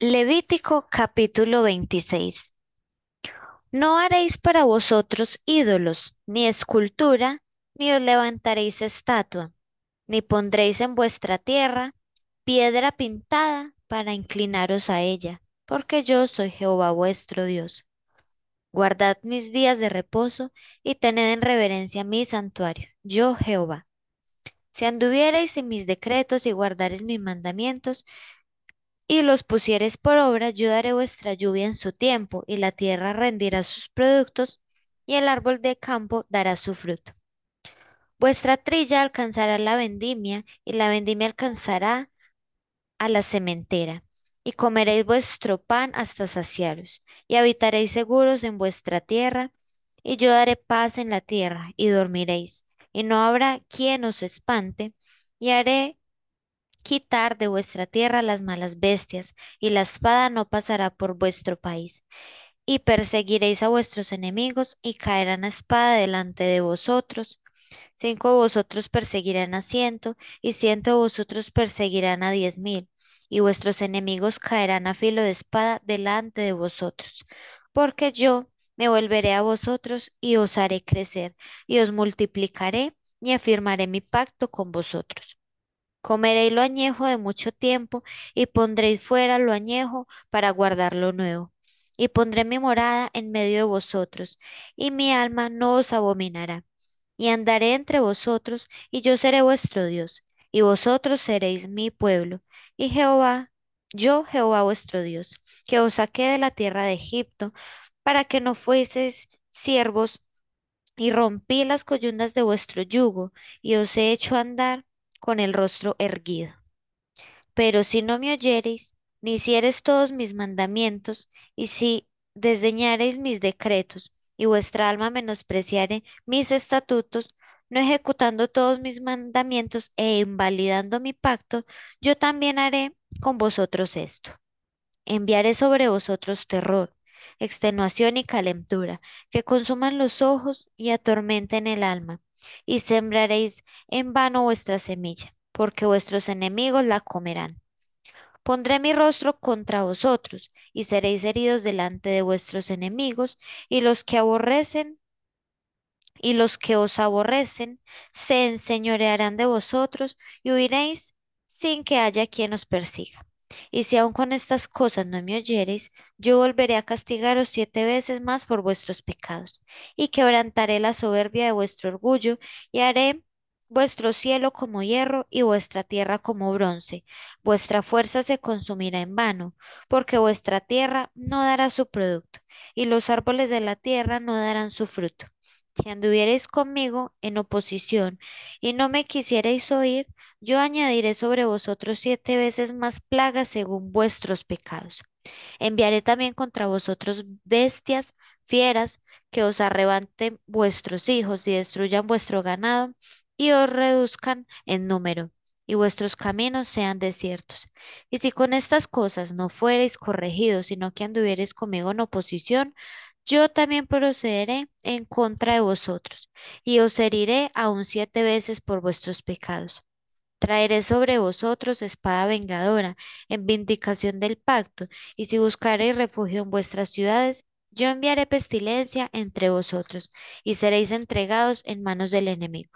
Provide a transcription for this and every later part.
Levítico capítulo 26. No haréis para vosotros ídolos, ni escultura, ni os levantaréis estatua, ni pondréis en vuestra tierra piedra pintada para inclinaros a ella, porque yo soy Jehová vuestro Dios. Guardad mis días de reposo y tened en reverencia mi santuario, yo Jehová. Si anduviereis en mis decretos y guardareis mis mandamientos, y los pusiereis por obra, yo daré vuestra lluvia en su tiempo, y la tierra rendirá sus productos, y el árbol de campo dará su fruto. Vuestra trilla alcanzará la vendimia, y la vendimia alcanzará a la sementera, y comeréis vuestro pan hasta saciaros, y habitaréis seguros en vuestra tierra, y yo daré paz en la tierra, y dormiréis, y no habrá quien os espante, y haré quitar de vuestra tierra las malas bestias, y la espada no pasará por vuestro país. Y perseguiréis a vuestros enemigos, y caerán a espada delante de vosotros. Cinco de vosotros perseguirán a ciento, y ciento de vosotros perseguirán a diez mil, y vuestros enemigos caerán a filo de espada delante de vosotros. Porque yo me volveré a vosotros, y os haré crecer, y os multiplicaré, y afirmaré mi pacto con vosotros. Comeréis lo añejo de mucho tiempo y pondréis fuera lo añejo para guardar lo nuevo. Y pondré mi morada en medio de vosotros, y mi alma no os abominará. Y andaré entre vosotros, y yo seré vuestro Dios, y vosotros seréis mi pueblo. Y Jehová, yo Jehová vuestro Dios, que os saqué de la tierra de Egipto, para que no fueseis siervos, y rompí las coyundas de vuestro yugo, y os he hecho andar con el rostro erguido. Pero si no me oyereis, ni hiciereis todos mis mandamientos, y si desdeñareis mis decretos, y vuestra alma menospreciare mis estatutos, no ejecutando todos mis mandamientos e invalidando mi pacto, yo también haré con vosotros esto. Enviaré sobre vosotros terror, extenuación y calentura, que consuman los ojos y atormenten el alma, y sembraréis en vano vuestra semilla, porque vuestros enemigos la comerán. Pondré mi rostro contra vosotros, y seréis heridos delante de vuestros enemigos, y los que aborrecen y los que os aborrecen se enseñorearán de vosotros, y huiréis sin que haya quien os persiga. Y si aun con estas cosas no me oyereis, yo volveré a castigaros siete veces más por vuestros pecados, y quebrantaré la soberbia de vuestro orgullo, y haré vuestro cielo como hierro y vuestra tierra como bronce. Vuestra fuerza se consumirá en vano, porque vuestra tierra no dará su producto, y los árboles de la tierra no darán su fruto. Si anduviereis conmigo en oposición y no me quisierais oír, yo añadiré sobre vosotros siete veces más plagas según vuestros pecados. Enviaré también contra vosotros bestias, fieras, que os arrebaten vuestros hijos y destruyan vuestro ganado y os reduzcan en número, y vuestros caminos sean desiertos. Y si con estas cosas no fuereis corregidos, sino que anduviereis conmigo en oposición, yo también procederé en contra de vosotros, y os heriré aún siete veces por vuestros pecados. Traeré sobre vosotros espada vengadora en vindicación del pacto, y si buscareis refugio en vuestras ciudades, yo enviaré pestilencia entre vosotros, y seréis entregados en manos del enemigo.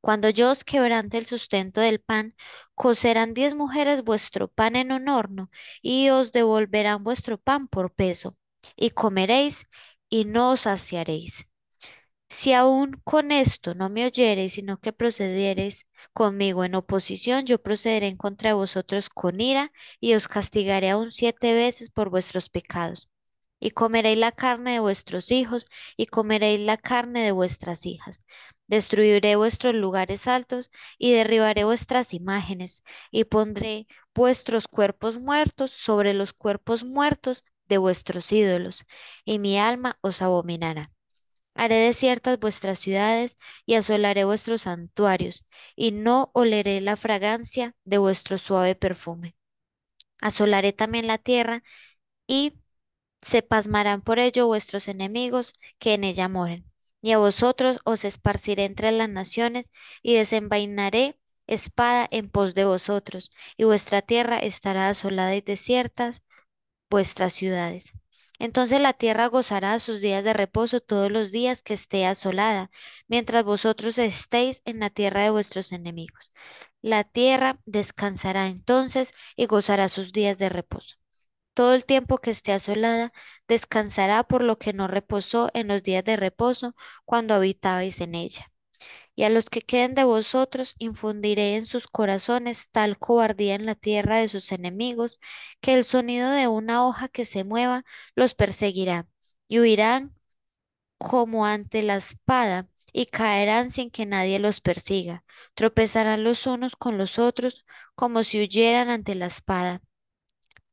Cuando yo os quebrante el sustento del pan, cocerán diez mujeres vuestro pan en un horno, y os devolverán vuestro pan por peso, y comeréis, y no os saciaréis. Si aún con esto no me oyereis, sino que procediereis conmigo en oposición, yo procederé en contra de vosotros con ira, y os castigaré aún siete veces por vuestros pecados. Y comeréis la carne de vuestros hijos, y comeréis la carne de vuestras hijas. Destruiré vuestros lugares altos, y derribaré vuestras imágenes, y pondré vuestros cuerpos muertos sobre los cuerpos muertos de vuestros ídolos, y mi alma os abominará. Haré desiertas vuestras ciudades y asolaré vuestros santuarios, y no oleré la fragancia de vuestro suave perfume. Asolaré también la tierra, y se pasmarán por ello vuestros enemigos que en ella moren. Y a vosotros os esparciré entre las naciones, y desenvainaré espada en pos de vosotros, y vuestra tierra estará asolada y desierta, vuestras ciudades. Entonces la tierra gozará sus días de reposo todos los días que esté asolada, mientras vosotros estéis en la tierra de vuestros enemigos. La tierra descansará entonces y gozará sus días de reposo. Todo el tiempo que esté asolada, descansará por lo que no reposó en los días de reposo cuando habitabais en ella. Y a los que queden de vosotros infundiré en sus corazones tal cobardía en la tierra de sus enemigos, que el sonido de una hoja que se mueva los perseguirá, y huirán como ante la espada, y caerán sin que nadie los persiga. Tropezarán los unos con los otros, como si huyeran ante la espada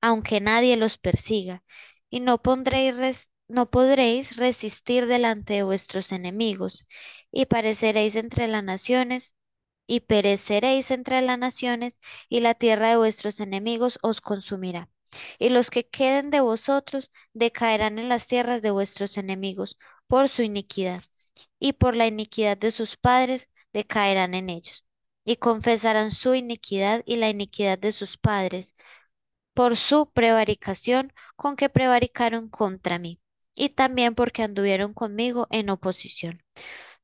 aunque nadie los persiga, y no pondréis no podréis resistir delante de vuestros enemigos, y pareceréis entre las naciones, y pereceréis entre las naciones, y la tierra de vuestros enemigos os consumirá. Y los que queden de vosotros decaerán en las tierras de vuestros enemigos por su iniquidad, y por la iniquidad de sus padres decaerán en ellos. Y confesarán su iniquidad y la iniquidad de sus padres, por su prevaricación con que prevaricaron contra mí, y también porque anduvieron conmigo en oposición.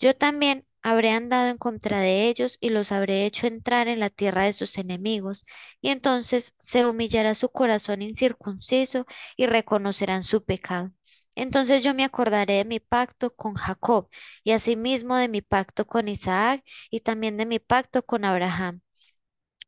Yo también habré andado en contra de ellos y los habré hecho entrar en la tierra de sus enemigos, y entonces se humillará su corazón incircunciso y reconocerán su pecado. Entonces yo me acordaré de mi pacto con Jacob, y asimismo de mi pacto con Isaac, y también de mi pacto con Abraham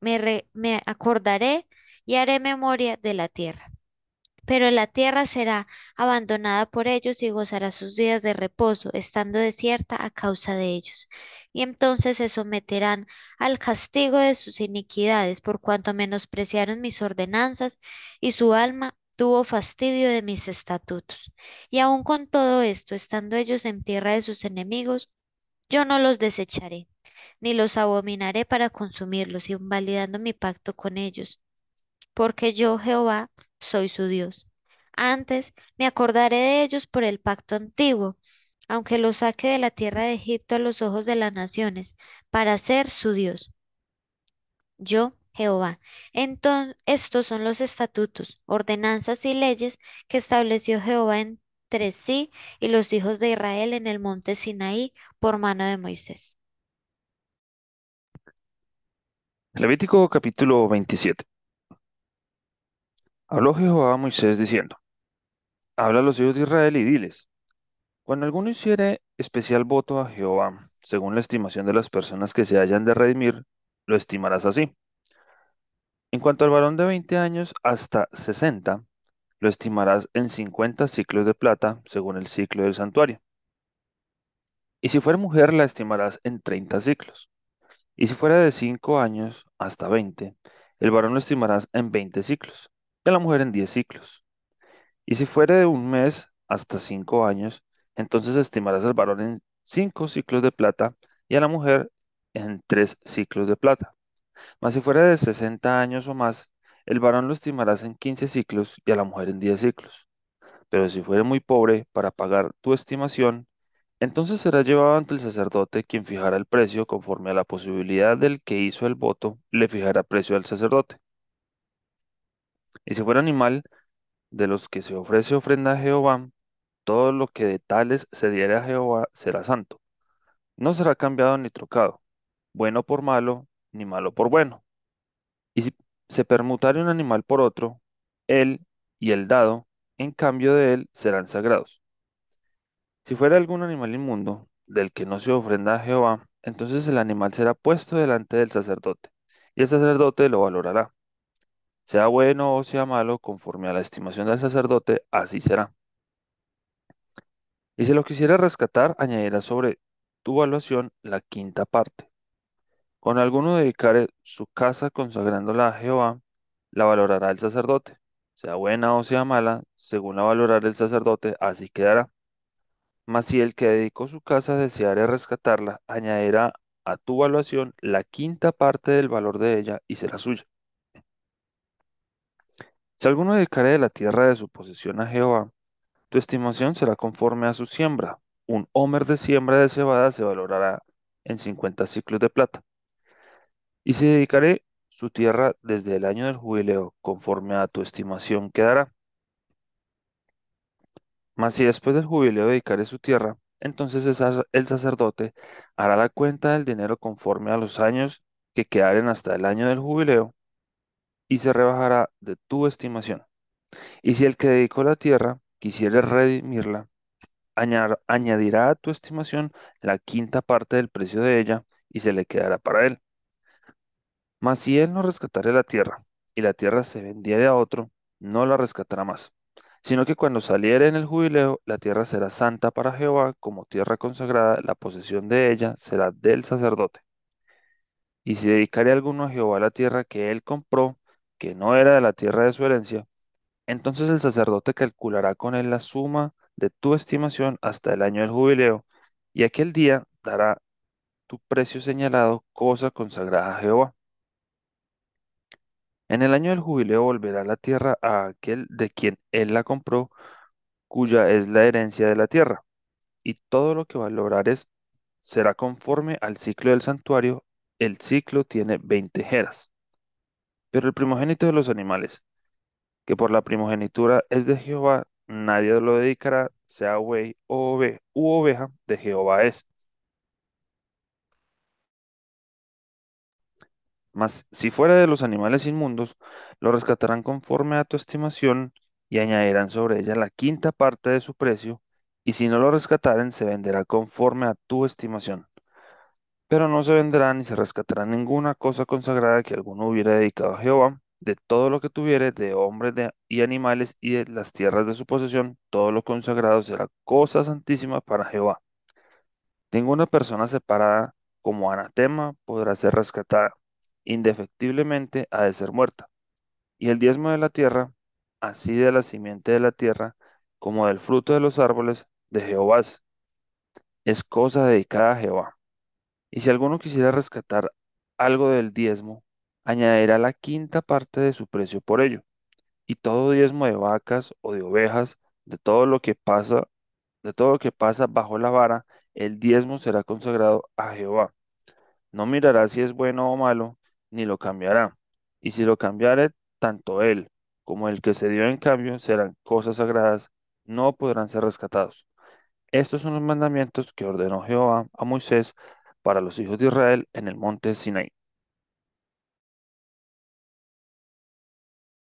me, re- me acordaré y haré memoria de la tierra. Pero la tierra será abandonada por ellos y gozará sus días de reposo, estando desierta a causa de ellos. Y entonces se someterán al castigo de sus iniquidades, por cuanto menospreciaron mis ordenanzas, y su alma tuvo fastidio de mis estatutos. Y aun con todo esto, estando ellos en tierra de sus enemigos, yo no los desecharé ni los abominaré para consumirlos, invalidando mi pacto con ellos, porque yo, Jehová, soy su Dios. Antes me acordaré de ellos por el pacto antiguo, aunque los saque de la tierra de Egipto a los ojos de las naciones, para ser su Dios. Yo, Jehová. Entonces, estos son los estatutos, ordenanzas y leyes que estableció Jehová entre sí y los hijos de Israel en el monte Sinaí por mano de Moisés. Levítico capítulo 27. Habló Jehová a Moisés diciendo, Habla a los hijos de Israel y diles, cuando alguno hiciere especial voto a Jehová, según la estimación de las personas que se hayan de redimir, lo estimarás así. En cuanto al varón de 20 años hasta 60, lo estimarás en 50 ciclos de plata, según el ciclo del santuario. Y si fuera mujer, la estimarás en 30 ciclos. Y si fuera de 5 años hasta 20, el varón lo estimarás en 20 ciclos, a la mujer en 10 ciclos. Y si fuere de un mes hasta cinco años, entonces estimarás al varón en cinco ciclos de plata y a la mujer en tres ciclos de plata. Mas si fuera de sesenta años o más, el varón lo estimarás en quince ciclos y a la mujer en diez ciclos. Pero si fuere muy pobre para pagar tu estimación, entonces será llevado ante el sacerdote quien fijará el precio conforme a la posibilidad del que hizo el voto, le fijará precio al sacerdote. Y si fuera animal, de los que se ofrece ofrenda a Jehová, todo lo que de tales se diere a Jehová será santo. No será cambiado ni trocado, bueno por malo, ni malo por bueno. Y si se permutare un animal por otro, él y el dado, en cambio de él, serán sagrados. Si fuera algún animal inmundo, del que no se ofrenda a Jehová, entonces el animal será puesto delante del sacerdote, y el sacerdote lo valorará. Sea bueno o sea malo, conforme a la estimación del sacerdote, así será. Y si lo quisiera rescatar, añadirá sobre tu valuación la quinta parte. Con alguno dedicare su casa consagrándola a Jehová, la valorará el sacerdote. Sea buena o sea mala, según la valorará el sacerdote, así quedará. Mas si el que dedicó su casa deseare rescatarla, añadirá a tu valuación la quinta parte del valor de ella y será suya. Si alguno dedicare de la tierra de su posesión a Jehová, tu estimación será conforme a su siembra. Un homer de siembra de cebada se valorará en 50 ciclos de plata. Y si dedicaré su tierra desde el año del jubileo, conforme a tu estimación quedará. Mas si después del jubileo dedicare su tierra, entonces el sacerdote hará la cuenta del dinero conforme a los años que quedaren hasta el año del jubileo, y se rebajará de tu estimación. Y si el que dedicó la tierra quisiere redimirla, añadirá a tu estimación la quinta parte del precio de ella, y se le quedará para él. Mas si él no rescatare la tierra, y la tierra se vendiere a otro, no la rescatará más, sino que cuando saliere en el jubileo, la tierra será santa para Jehová, como tierra consagrada, la posesión de ella será del sacerdote. Y si dedicare alguno a Jehová la tierra que él compró, que no era de la tierra de su herencia, entonces el sacerdote calculará con él la suma de tu estimación hasta el año del jubileo, y aquel día dará tu precio señalado, cosa consagrada a Jehová. En el año del jubileo volverá la tierra a aquel de quien él la compró, cuya es la herencia de la tierra, y todo lo que valorares será conforme al ciclo del santuario. El ciclo tiene veinte jeras. Pero el primogénito de los animales, que por la primogenitura es de Jehová, nadie lo dedicará, sea buey o ove- u oveja, de Jehová es. Mas si fuera de los animales inmundos, lo rescatarán conforme a tu estimación y añadirán sobre ella la quinta parte de su precio, y si no lo rescataren, se venderá conforme a tu estimación. Pero no se venderá ni se rescatará ninguna cosa consagrada que alguno hubiera dedicado a Jehová, de todo lo que tuviere, de hombres y animales y de las tierras de su posesión, todo lo consagrado será cosa santísima para Jehová. Ninguna persona separada como anatema podrá ser rescatada. Indefectiblemente ha de ser muerta. Y el diezmo de la tierra, así de la simiente de la tierra, como del fruto de los árboles de Jehová, es cosa dedicada a Jehová. Y si alguno quisiera rescatar algo del diezmo, añadirá la quinta parte de su precio por ello. Y todo diezmo de vacas o de ovejas, de todo lo que pasa, de todo lo que pasa bajo la vara, el diezmo será consagrado a Jehová. No mirará si es bueno o malo, ni lo cambiará. Y si lo cambiare, tanto él como el que se dio en cambio serán cosas sagradas, no podrán ser rescatados. Estos son los mandamientos que ordenó Jehová a Moisés para los hijos de Israel en el monte Sinaí.